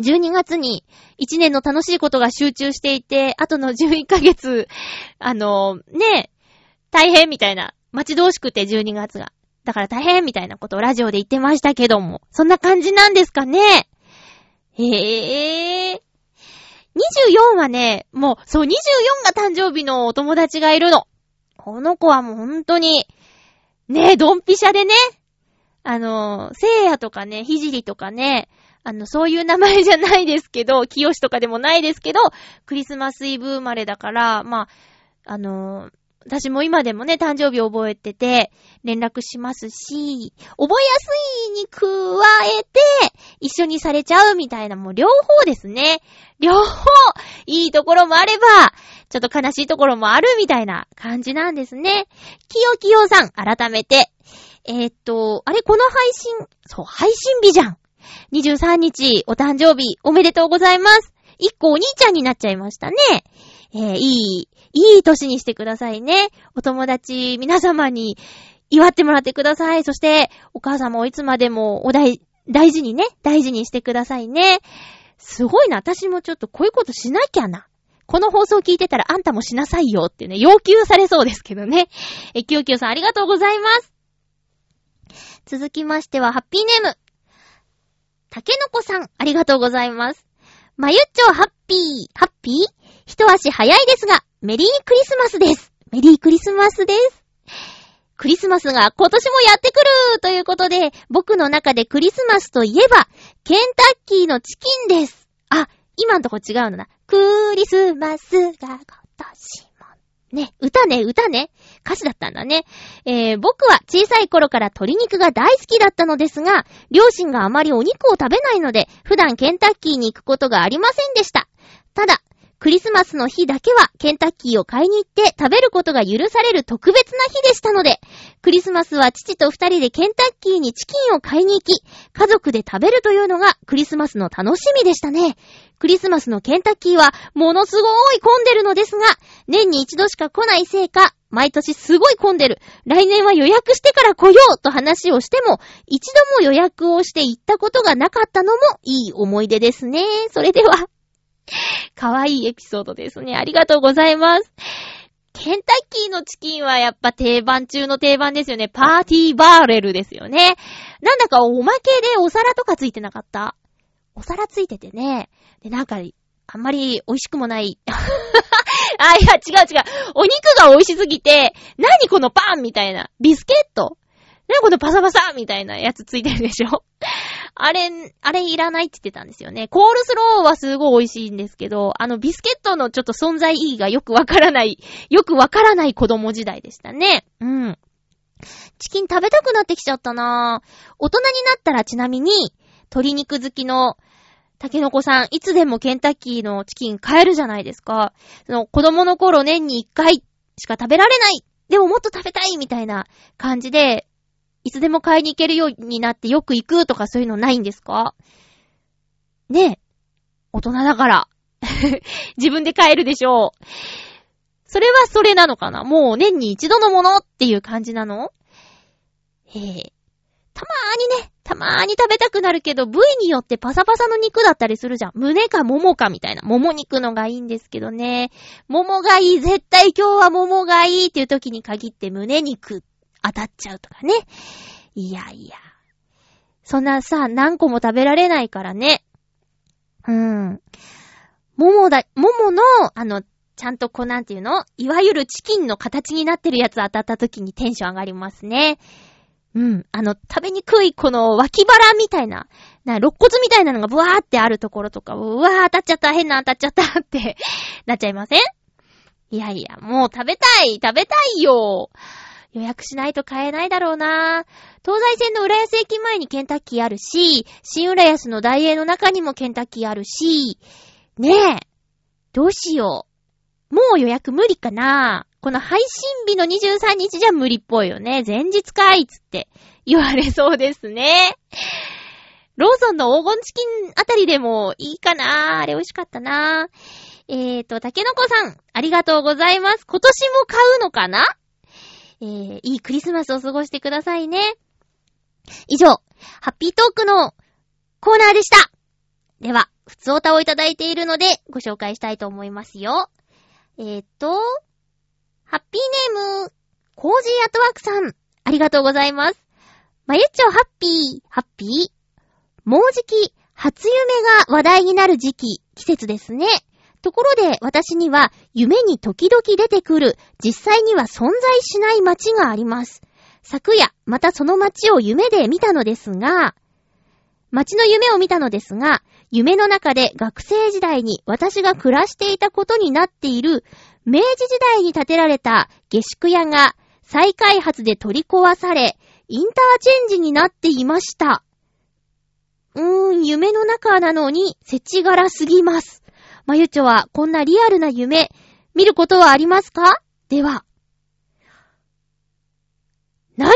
12月に1年の楽しいことが集中していて、あとの11ヶ月、あの、ね、大変みたいな。待ち遠しくて12月が。だから大変みたいなことをラジオで言ってましたけども。そんな感じなんですかね。へえ。24はね、もう、そう、24が誕生日のお友達がいるの。この子はもう本当に、ね、ドンピシャでね。あの、聖夜とかね、ひじりとかね、あの、そういう名前じゃないですけど、清とかでもないですけど、クリスマスイブ生まれだから、まあ、あの、私も今でもね、誕生日覚えてて、連絡しますし、覚えやすいに加えて、一緒にされちゃうみたいな、もう両方ですね。両方、いいところもあれば、ちょっと悲しいところもあるみたいな感じなんですね。きよきよさん、改めて。えーっと、あれ、この配信、そう、配信日じゃん。23日、お誕生日、おめでとうございます。一個お兄ちゃんになっちゃいましたね。えー、いい、いい年にしてくださいね。お友達、皆様に祝ってもらってください。そして、お母様をいつまでもお大、大事にね、大事にしてくださいね。すごいな。私もちょっとこういうことしなきゃな。この放送聞いてたらあんたもしなさいよってね、要求されそうですけどね。え、きよきよさんありがとうございます。続きましては、ハッピーネーム。たけのこさん、ありがとうございます。まゆっちょハッピー、ハッピー？一足早いですが、メリークリスマスです。メリークリスマスです。クリスマスが今年もやってくるということで、僕の中でクリスマスといえば、ケンタッキーのチキンです。あ、今んとこ違うのだ。クリスマスが今年も。ね、歌ね、歌ね。歌詞だったんだね。えー、僕は小さい頃から鶏肉が大好きだったのですが、両親があまりお肉を食べないので、普段ケンタッキーに行くことがありませんでした。ただ、クリスマスの日だけはケンタッキーを買いに行って食べることが許される特別な日でしたので、クリスマスは父と二人でケンタッキーにチキンを買いに行き、家族で食べるというのがクリスマスの楽しみでしたね。クリスマスのケンタッキーはものすごい混んでるのですが、年に一度しか来ないせいか、毎年すごい混んでる。来年は予約してから来ようと話をしても、一度も予約をして行ったことがなかったのもいい思い出ですね。それでは、かわいいエピソードですね。ありがとうございます。ケンタッキーのチキンはやっぱ定番中の定番ですよね。パーティーバーレルですよね。なんだかおまけでお皿とかついてなかった？お皿ついててね。で、なんか、あんまり美味しくもない。あ、いや、違う違う。お肉が美味しすぎて、何このパンみたいな。ビスケット？何このパサパサみたいなやつついてるでしょ？あれ、あれいらないって言ってたんですよね。コールスローはすごい美味しいんですけど、あのビスケットのちょっと存在意義がよくわからない、よくわからない子供時代でしたね。うん。チキン食べたくなってきちゃったなぁ。大人になったらちなみに、鶏肉好きの竹の子さん、いつでもケンタッキーのチキン買えるじゃないですか。その子供の頃年に一回しか食べられないでももっと食べたいみたいな感じで、いつでも買いに行けるようになってよく行くとかそういうのないんですか？ねえ。大人だから。自分で買えるでしょう。それはそれなのかな？もう年に一度のものっていう感じなの？へえ。たまーにね、たまーに食べたくなるけど、部位によってパサパサの肉だったりするじゃん。胸か桃かみたいな。桃肉のがいいんですけどね。桃がいい。絶対今日は桃がいいっていう時に限って胸肉当たっちゃうとかね。いやいや。そんなさ、何個も食べられないからね。うん。桃だ、桃の、あの、ちゃんとこうなんていうの？いわゆるチキンの形になってるやつ当たった時にテンション上がりますね。うん。あの、食べにくいこの脇腹みたいな、な、肋骨みたいなのがブワーってあるところとか、うわー当たっちゃった、変な当たっちゃったってなっちゃいません？いやいや、もう食べたい、食べたいよ。予約しないと買えないだろうな。東西線の浦安駅前にケンタッキーあるし、新浦安の大英の中にもケンタッキーあるし、ねえ、どうしよう。もう予約無理かなこの配信日の23日じゃ無理っぽいよね。前日かいっつって言われそうですね。ローソンの黄金チキンあたりでもいいかなあれ美味しかったなえーと、竹の子さん、ありがとうございます。今年も買うのかな？えー、いいクリスマスを過ごしてくださいね。以上、ハッピートークのコーナーでした。では、普通歌をいただいているので、ご紹介したいと思いますよ。えーと、ハッピーネーム、コージーアトワークさん、ありがとうございます。まゆっちょハッピー、ハッピー。もうじき、初夢が話題になる時期、季節ですね。ところで、私には、夢に時々出てくる、実際には存在しない街があります。昨夜、またその街を夢で見たのですが、街の夢を見たのですが、夢の中で学生時代に私が暮らしていたことになっている、明治時代に建てられた下宿屋が再開発で取り壊され、インターチェンジになっていました。うーん、夢の中なのに、世知辛すぎます。まゆちょは、こんなリアルな夢、見ることはありますか？では。何？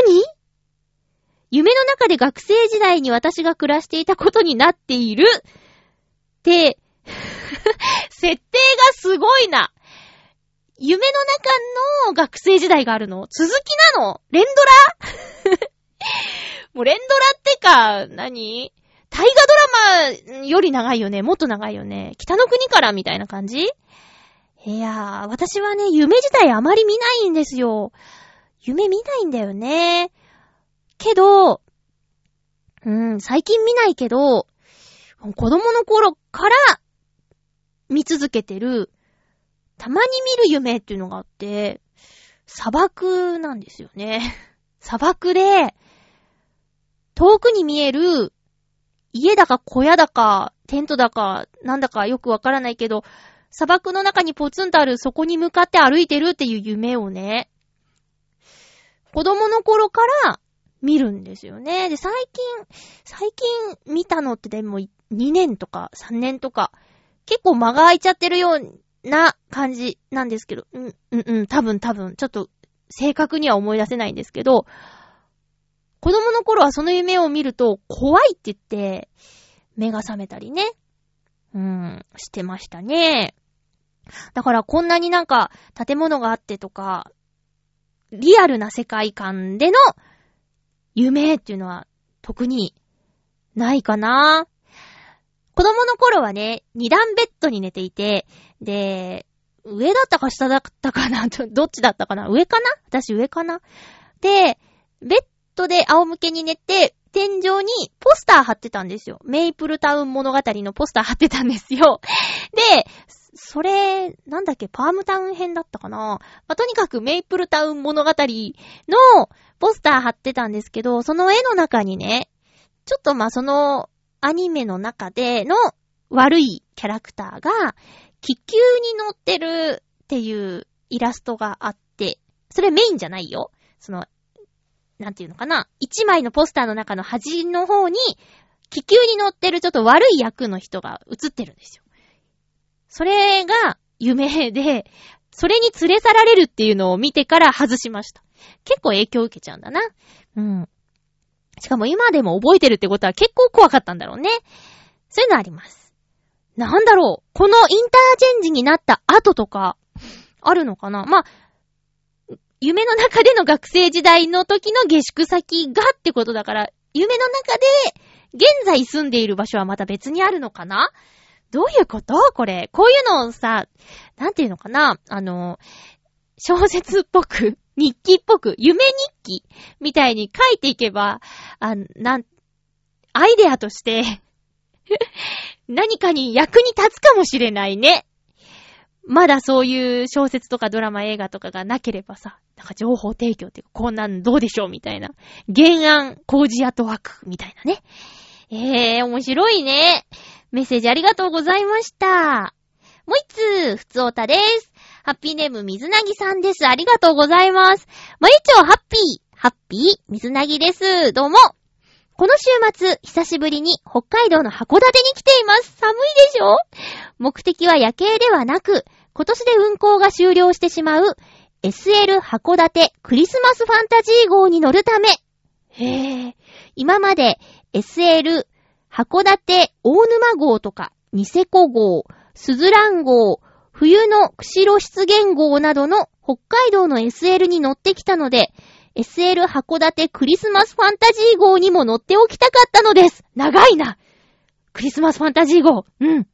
夢の中で学生時代に私が暮らしていたことになっている？って、設定がすごいな。夢の中の学生時代があるの？続きなの？連ドラ？もう連ドラってか、何？大河ドラマより長いよね。もっと長いよね。北の国からみたいな感じ？いやー、私はね、夢自体あまり見ないんですよ。夢見ないんだよね。けど、うん、最近見ないけど、子供の頃から見続けてる、たまに見る夢っていうのがあって、砂漠なんですよね。砂漠で、遠くに見える、家だか小屋だか、テントだか、なんだかよくわからないけど、砂漠の中にポツンとあるそこに向かって歩いてるっていう夢をね、子供の頃から見るんですよね。で、最近、最近見たのってでも2年とか3年とか、結構間が空いちゃってるような感じなんですけど、うん、うん、うん、多分多分、ちょっと正確には思い出せないんですけど、子供の頃はその夢を見ると怖いって言って、目が覚めたりね。うん、してましたね。だからこんなになんか建物があってとか、リアルな世界観での夢っていうのは特にないかな。子供の頃はね、二段ベッドに寝ていて、で、上だったか下だったかなどっちだったかな上かな？私上かな？で、ベッドで仰向けに寝て、天井にポスター貼ってたんですよ。メイプルタウン物語のポスター貼ってたんですよ。で、それ、なんだっけ、パームタウン編だったかなまあ、とにかくメイプルタウン物語のポスター貼ってたんですけど、その絵の中にね、ちょっとま、そのアニメの中での悪いキャラクターが気球に乗ってるっていうイラストがあって、それメインじゃないよ。その、なんていうのかな？一枚のポスターの中の端の方に気球に乗ってるちょっと悪い役の人が映ってるんですよ。それが夢で、それに連れ去られるっていうのを見てから外しました。結構影響受けちゃうんだな。うん。しかも今でも覚えてるってことは結構怖かったんだろうね。そういうのあります。なんだろうこのインターチェンジになった後とか、あるのかな？まあ、夢の中での学生時代の時の下宿先がってことだから、夢の中で現在住んでいる場所はまた別にあるのかな？どういうこと？これ。こういうのをさ、なんていうのかな？あの、小説っぽく、日記っぽく、夢日記？みたいに書いていけば、あ、なん、アイデアとして、何かに役に立つかもしれないね。まだそういう小説とかドラマ映画とかがなければさ、なんか情報提供っていうか、こんなんどうでしょうみたいな。原案、工事跡枠みたいなね。ええー、面白いね。メッセージありがとうございました。もう一通、ふつおたです。ハッピーネーム、水なぎさんです。ありがとうございます。まゆちょ、ハッピー、ハッピー、水なぎです。どうも。この週末、久しぶりに北海道の函館に来ています。寒いでしょ？目的は夜景ではなく、今年で運行が終了してしまう SL 函館クリスマスファンタジー号に乗るため。へえ。今まで SL 函館大沼号とか、ニセコ号、スズラン号、冬の釧路湿原号などの北海道の SL に乗ってきたので、SL 函館クリスマスファンタジー号にも乗っておきたかったのです。長いな。クリスマスファンタジー号。うん。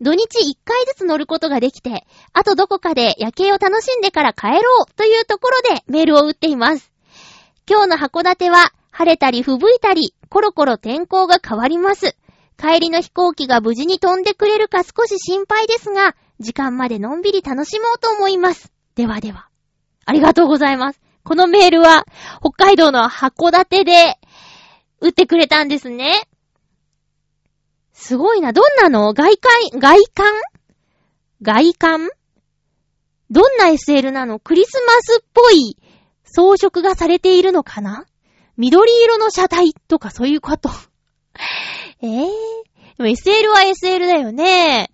土日1回ずつ乗ることができて、あとどこかで夜景を楽しんでから帰ろうというところでメールを打っています。今日の函館は晴れたり吹雪いたり、コロコロ天候が変わります。帰りの飛行機が無事に飛んでくれるか少し心配ですが、時間までのんびり楽しもうと思います。ではでは。ありがとうございます。このメールは、北海道の函館で、打ってくれたんですね。すごいな。どんなの？外観、外観？外観？どんな SL なの？クリスマスっぽい装飾がされているのかな？緑色の車体とかそういうこと。えぇ、ー、でも SL は SL だよね。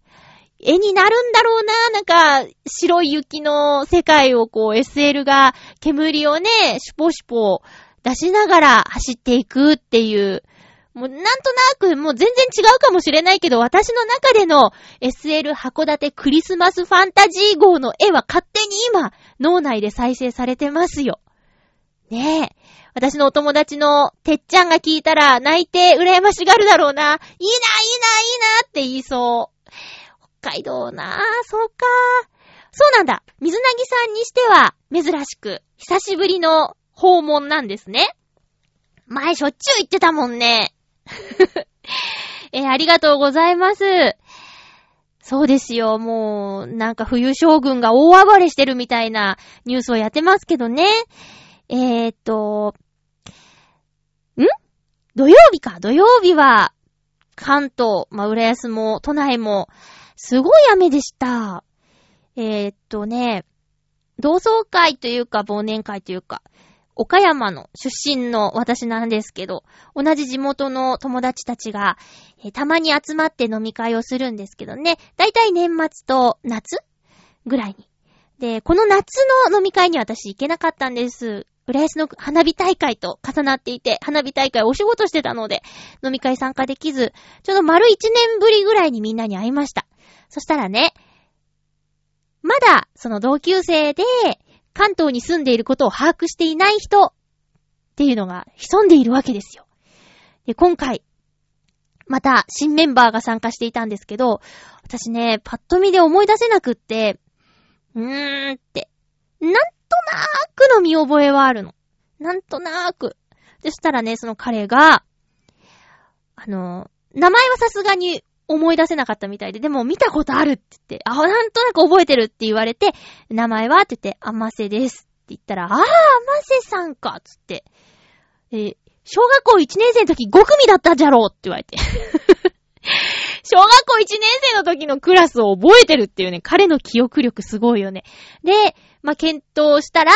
絵になるんだろうな。なんか、白い雪の世界をこう SL が煙をね、シュポシュポ出しながら走っていくっていう。もうなんとなくもう全然違うかもしれないけど、私の中での SL 函館クリスマスファンタジー号の絵は勝手に今、脳内で再生されてますよ。ねえ。私のお友達のてっちゃんが聞いたら泣いて羨ましがるだろうな。いいな、いいな、いいなって言いそう。北海道なぁ、そうかそうなんだ。水なぎさんにしては珍しく、久しぶりの訪問なんですね。前しょっちゅう言ってたもんね。えーありがとうございます。そうですよ、もう、なんか冬将軍が大暴れしてるみたいなニュースをやってますけどね。えーっと、ん？土曜日か。土曜日は、関東、まあ、浦安も、都内も、すごい雨でした。えーっとね、同窓会というか忘年会というか、岡山の出身の私なんですけど、同じ地元の友達たちが、えーたまに集まって飲み会をするんですけどね、だいたい年末と夏ぐらいに。で、この夏の飲み会に私行けなかったんです。浦安の花火大会と重なっていて、花火大会お仕事してたので、飲み会参加できず、ちょうど丸一年ぶりぐらいにみんなに会いました。そしたらね、まだ、その同級生で、関東に住んでいることを把握していない人っていうのが潜んでいるわけですよ。で、今回、また新メンバーが参加していたんですけど、私ね、パッと見で思い出せなくって、うーんって、なんとなーくの見覚えはあるの。なんとなーく。そしたらね、その彼が、あの、名前はさすがに思い出せなかったみたいで、でも見たことあるって言って、あ、なんとなく覚えてるって言われて、名前はって言って、あませですって言ったら、あー、あませさんかつって、え小学校1年生の時5組だったじゃろうって言われて。小学校1年生の時のクラスを覚えてるっていうね、彼の記憶力すごいよね。で、まあ、検討したら、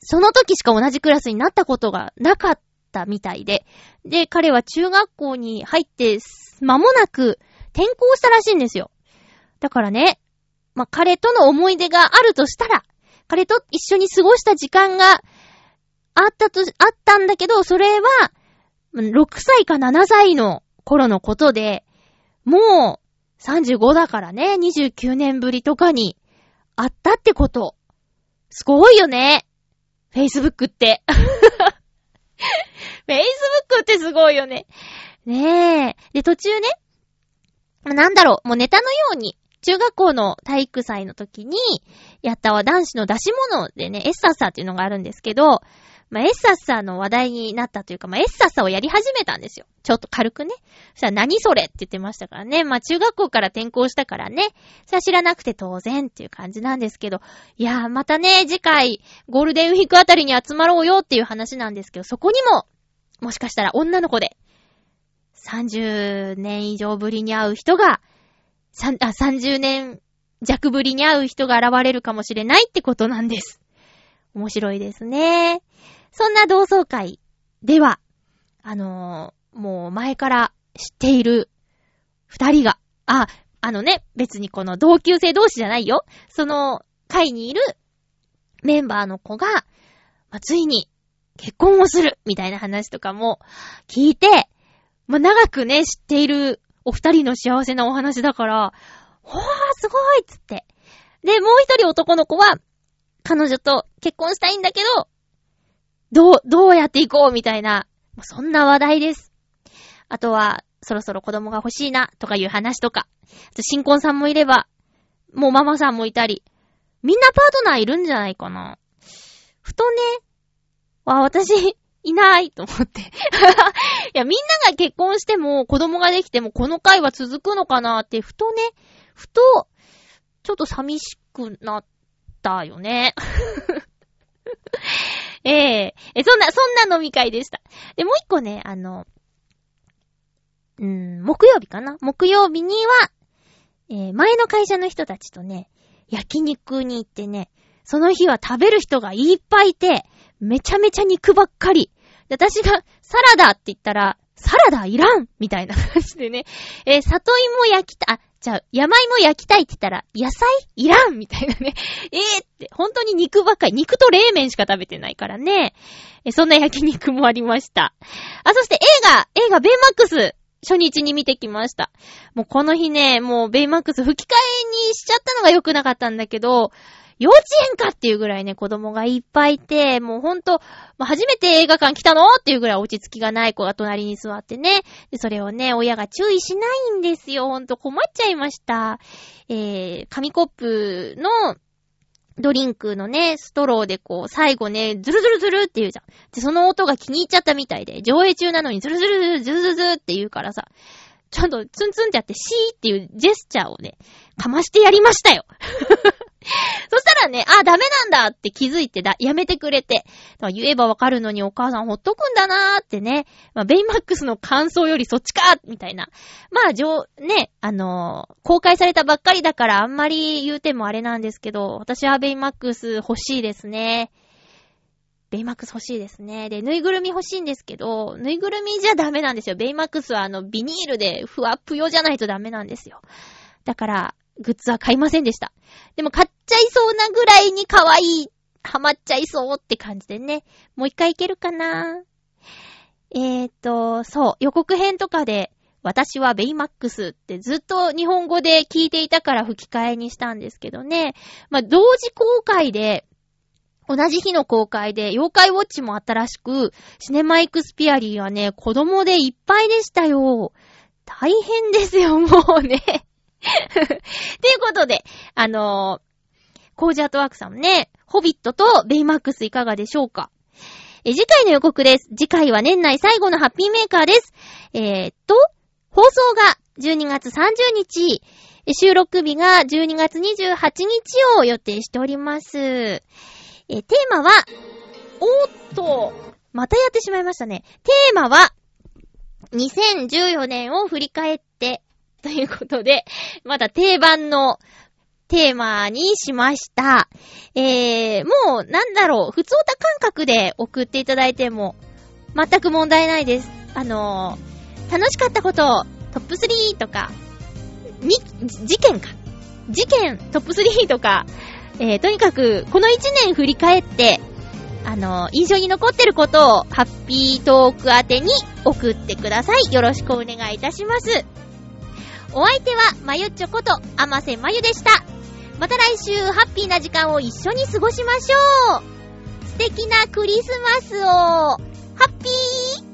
その時しか同じクラスになったことがなかったたみたいで、で、彼は中学校に入って間もなく転校したらしいんですよ。だからね、まあ、彼との思い出があるとしたら、彼と一緒に過ごした時間があったと、あったんだけど、それは、6歳か7歳の頃のことで、もう35だからね、29年ぶりとかにあったってこと。すごいよね。Facebook って。フェイスブックってすごいよね。ねえ。で、途中ね、なんだろう、もうネタのように、中学校の体育祭の時に、やったは男子の出し物でね、エッサッサっていうのがあるんですけど、まあ、エッサッサの話題になったというか、まあ、エッサッサをやり始めたんですよ。ちょっと軽くね。そしたら何それって言ってましたからね。まあ、中学校から転校したからね。それ知らなくて当然っていう感じなんですけど。いやー、またね、次回、ゴールデンウィークあたりに集まろうよっていう話なんですけど、そこにも、もしかしたら女の子で、30年以上ぶりに会う人が、さんあ、30年弱ぶりに会う人が現れるかもしれないってことなんです。面白いですね。そんな同窓会では、あのーもう前から知っている二人が、あ、あのね、別にこの同級生同士じゃないよ。その会にいるメンバーの子が、まあ、ついに結婚をするみたいな話とかも聞いて、まあ、長くね、知っているお二人の幸せなお話だから、ほー、すごいっつって。で、もう一人男の子は、彼女と結婚したいんだけど、どう、どうやっていこうみたいな、そんな話題です。あとは、そろそろ子供が欲しいな、とかいう話とか。あと新婚さんもいれば、もうママさんもいたり。みんなパートナーいるんじゃないかな。ふとね、わ、私、いないと思って。いや、みんなが結婚しても、子供ができても、この回は続くのかなって、ふとね、ふと、ちょっと寂しくなったよね。えええ、そんな、そんな飲み会でした。で、もう一個ね、あの、うーん、木曜日かな？木曜日には、えー前の会社の人たちとね、焼肉に行ってね、その日は食べる人がいっぱいいて、めちゃめちゃ肉ばっかり。私が、サラダって言ったら、サラダいらんみたいな感じでね、えー里芋焼きた、あ、じゃあ、山芋焼きたいって言ったら、野菜いらんみたいなね。えーって、本当に肉ばっかり。肉と冷麺しか食べてないからね。えーそんな焼肉もありました。あ、そして映画、映画ベイマックス、初日に見てきました。もうこの日ね、もうベイマックス吹き替えにしちゃったのが良くなかったんだけど、幼稚園かっていうぐらいね、子供がいっぱいいて、もうほんと、初めて映画館来たの？っていうぐらい落ち着きがない子が隣に座ってね。で、それをね、親が注意しないんですよ。ほんと困っちゃいました。えー、紙コップのドリンクのね、ストローでこう、最後ね、ズルズルズルって言うじゃん。で、その音が気に入っちゃったみたいで、上映中なのにズルズルズルズルズルズルって言うからさ、ちゃんとツンツンってやって、シーっていうジェスチャーをね、かましてやりましたよ。そしたらね、あ、ダメなんだって気づいてだ、やめてくれて。言えばわかるのにお母さんほっとくんだなーってね。まあ、ベイマックスの感想よりそっちかみたいな。まあ、上、ね、あのー公開されたばっかりだからあんまり言うてもあれなんですけど、私はベイマックス欲しいですね。ベイマックス欲しいですね。で、ぬいぐるみ欲しいんですけど、ぬいぐるみじゃダメなんですよ。ベイマックスはあの、ビニールでふわっぷよじゃないとダメなんですよ。だから、グッズは買いませんでした。でも買っちゃいそうなぐらいに可愛い、ハマっちゃいそうって感じでね。もう一回いけるかなえーと、そう、予告編とかで、私はベイマックスってずっと日本語で聞いていたから吹き替えにしたんですけどね。まあ、同時公開で、同じ日の公開で、妖怪ウォッチもあったらしく、シネマイクスピアリーはね、子供でいっぱいでしたよ。大変ですよ、もうね。ということで、あのー、コージアートワークさんね、ホビットとベイマックスいかがでしょうか？え、次回の予告です。次回は年内最後のハッピーメーカーです。えー、っと、放送が12月30日、収録日が12月28日を予定しております。え、テーマは、おっと、またやってしまいましたね。テーマは、2014年を振り返って、ということで、また定番のテーマにしました。えー、もう、なんだろう、普通歌感覚で送っていただいても、全く問題ないです。あのー、楽しかったこと、トップ3とか、み、事件か。事件トップ3とか、えー、とにかく、この1年振り返って、あのー、印象に残ってることを、ハッピートーク宛てに送ってください。よろしくお願いいたします。お相手は、まゆっちょこと、あませまゆでした。また来週、ハッピーな時間を一緒に過ごしましょう。素敵なクリスマスを。ハッピー。